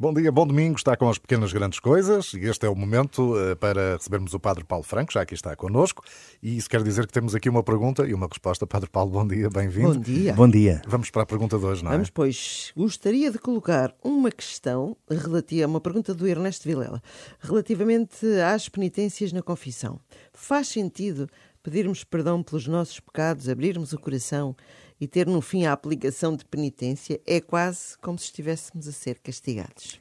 Bom dia, bom domingo, está com as pequenas grandes coisas e este é o momento uh, para recebermos o Padre Paulo Franco, já aqui está connosco, e isso quer dizer que temos aqui uma pergunta e uma resposta. Padre Paulo, bom dia, bem-vindo. Bom dia. Bom dia. Vamos para a pergunta de hoje, não é? Vamos, pois. Gostaria de colocar uma questão relativa, uma pergunta do Ernesto Vilela, relativamente às penitências na confissão. Faz sentido pedirmos perdão pelos nossos pecados, abrirmos o coração e ter no fim a aplicação de penitência é quase como se estivéssemos a ser castigados.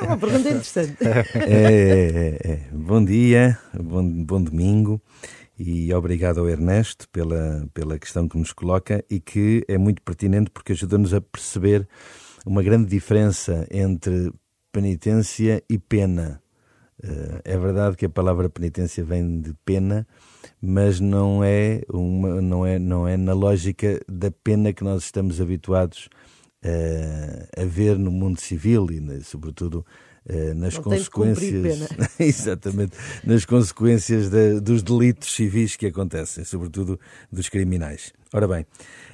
É uma pergunta interessante. É, é, é. Bom dia, bom, bom domingo e obrigado ao Ernesto pela, pela questão que nos coloca e que é muito pertinente porque ajuda-nos a perceber uma grande diferença entre penitência e pena. Eh, é verdade que a palavra penitência vem de pena, mas não é, uma, não é, não é na lógica da pena que nós estamos habituados a, eh, a ver no mundo civil e, sobretudo, eh, nas não consequências exatamente nas consequências de, dos delitos civis que acontecem, sobretudo dos criminais. Ora bem,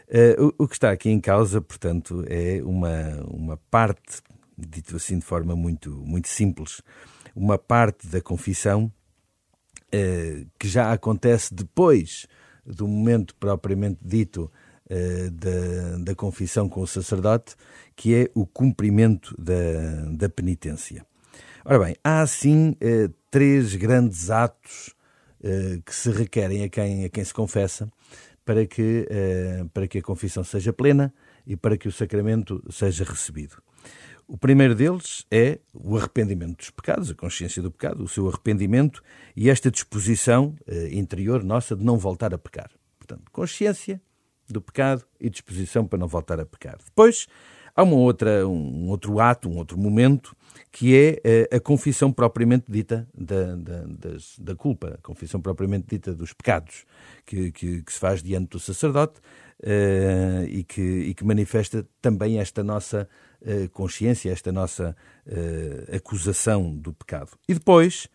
uh, o, o, que está aqui em causa, portanto, é uma uma parte, dito assim de forma muito muito simples, uma parte da confissão uh, que já acontece depois do momento propriamente dito uh, da, da confissão com o sacerdote, que é o cumprimento da, da penitência. Ora bem, há assim três grandes atos que se requerem a quem, a quem se confessa para que, para que a confissão seja plena e para que o sacramento seja recebido. O primeiro deles é o arrependimento dos pecados, a consciência do pecado, o seu arrependimento e esta disposição eh, interior nossa de não voltar a pecar. Portanto, consciência do pecado e disposição para não voltar a pecar. Depois, há uma outra, um outro ato, um outro momento, que é eh, a confissão propriamente dita da, da, das, da culpa, a confissão propriamente dita dos pecados, que, que, que se faz diante do sacerdote uh, e, que, e que manifesta também esta nossa consciência, esta nossa uh, acusação do pecado. E depois,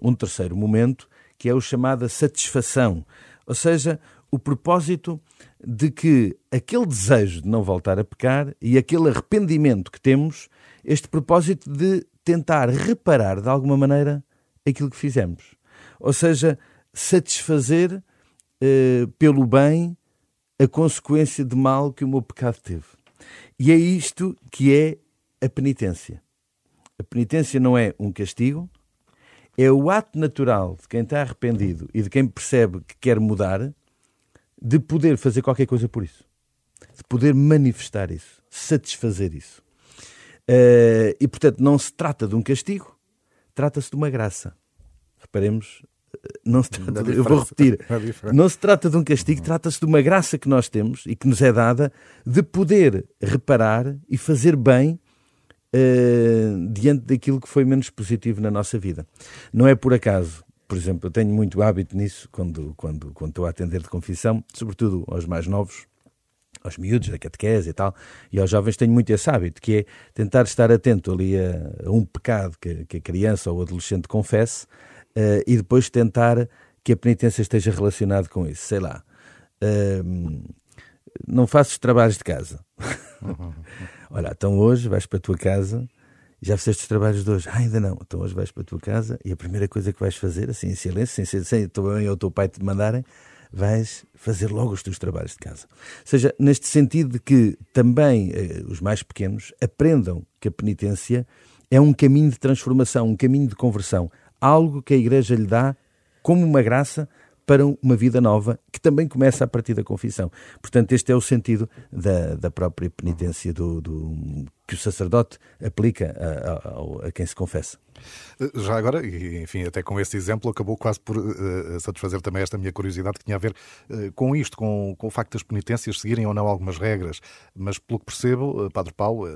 um terceiro momento, que é o chamado satisfação, ou seja, o propósito de que aquele desejo de não voltar a pecar e aquele arrependimento que temos, este propósito de tentar reparar de alguma maneira aquilo que fizemos. Ou seja, satisfazer eh, pelo bem a consequência de mal que o meu pecado teve. E é isto que é a penitência. A penitência não é um castigo, é o ato natural de quem está arrependido e de quem percebe que quer mudar, de poder fazer qualquer coisa por isso, de poder manifestar isso, satisfazer isso. Uh, e portanto, não se trata de um castigo, trata-se de uma graça. Reparemos não se trata, eu vou repetir, não se trata de um castigo, trata-se de uma graça que nós temos e que nos é dada de poder reparar e fazer bem uh, diante daquilo que foi menos positivo na nossa vida. Não é por acaso, por exemplo, eu tenho muito hábito nisso quando, quando, quando estou a atender de confissão, sobretudo aos mais novos, aos miúdos da catequese e tal, e aos jovens tenho muito esse hábito, que é tentar estar atento ali a, a um pecado que, que a criança ou o adolescente confesse, uh, e depois tentar que a penitência esteja relacionada com isso. Sei lá, uh, não faço os trabalhos de casa. Olha, então hoje vais para a tua casa já fizeste os trabalhos de hoje. Ah, ainda não. Então hoje vais para a tua casa e a primeira coisa que vais fazer, assim em silêncio, sem ser sem tua mãe ou o teu pai te mandarem, vais fazer logo os teus trabalhos de casa. Ou seja, neste sentido de que também eh, os mais pequenos aprendam que a penitência é um caminho de transformação, um caminho de conversão algo que a Igreja lhe dá como uma graça para uma vida nova, que também começa a partir da confissão. Portanto, este é o sentido da, da própria penitência do, do que o sacerdote aplica a, a, a quem se confessa. Eh, já agora, e enfim, até com esse exemplo, acabou quase por uh, satisfazer também esta minha curiosidade que tinha a ver uh, com isto, com, com o facto das penitências seguirem ou não algumas regras, mas pelo que percebo, uh, Padre Paulo,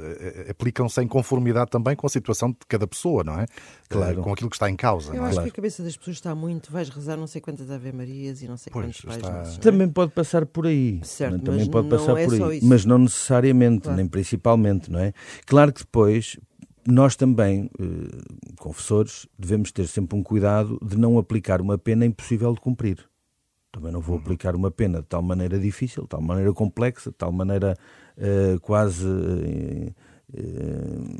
aplicam-se em conformidade também com a situação de cada pessoa, não é? Claro. com aquilo que está em causa. Eu é? acho claro. que a cabeça das pessoas está muito, vais rezar não sei quantas Ave Marias e não sei pois, quantos está... Pais, Também pode passar por aí. Certo, também pode passar é por aí, mas não necessariamente, claro. nem principalmente, não é? Claro que depois nós também, eh, confessores, devemos ter sempre um cuidado de não aplicar uma pena impossível de cumprir. Também não vou uhum. aplicar uma pena de tal maneira difícil, de tal maneira complexa, de tal maneira eh, quase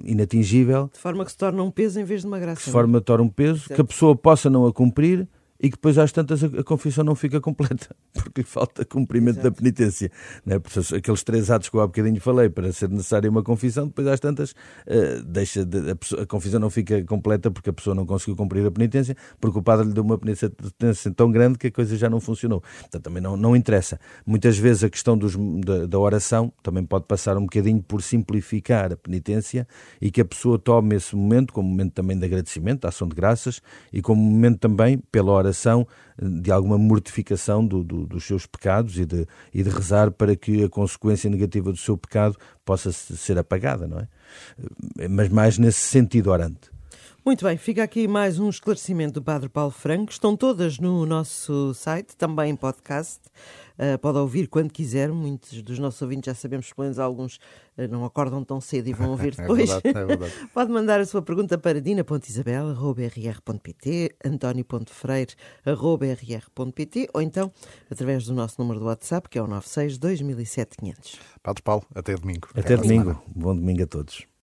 inatingível. De forma que se torna um peso em vez de uma graça. De forma que torna um peso, certo. que a pessoa possa não a cumprir e que depois às tantas a, a confissão não fica completa, porque lhe falta cumprimento Exato. da penitência. Não é? Porque aqueles três atos que eu há bocadinho falei para ser necessária uma confissão, depois às tantas uh, deixa de, a, pessoa, a, confissão não fica completa porque a pessoa não conseguiu cumprir a penitência, porque o padre lhe deu uma penitência tão grande que a coisa já não funcionou. Portanto, também não, não interessa. Muitas vezes a questão dos, da, da oração também pode passar um bocadinho por simplificar a penitência e que a pessoa tome esse momento como momento também de agradecimento, de ação de graças e como momento também pela oração oração de alguma mortificação do, do, dos seus pecados e de, e de rezar para que a consequência negativa do seu pecado possa ser apagada, não é? Mas mais nesse sentido orante. Muito bem, fica aqui mais um esclarecimento do Padre Paulo Franco. Estão todas no nosso site, também em podcast. Uh, pode ouvir quando quiser. Muitos dos nossos ouvintes já sabemos, pelo menos alguns uh, não acordam tão cedo e vão ouvir depois. é verdade, é verdade. pode mandar a sua pergunta para dina.isabel.rr.pt, antonio.freire.rr.pt ou então através do nosso número do WhatsApp, que é o 96 2007 500. Padre Paulo, até domingo. Até, até domingo. Bom domingo a todos.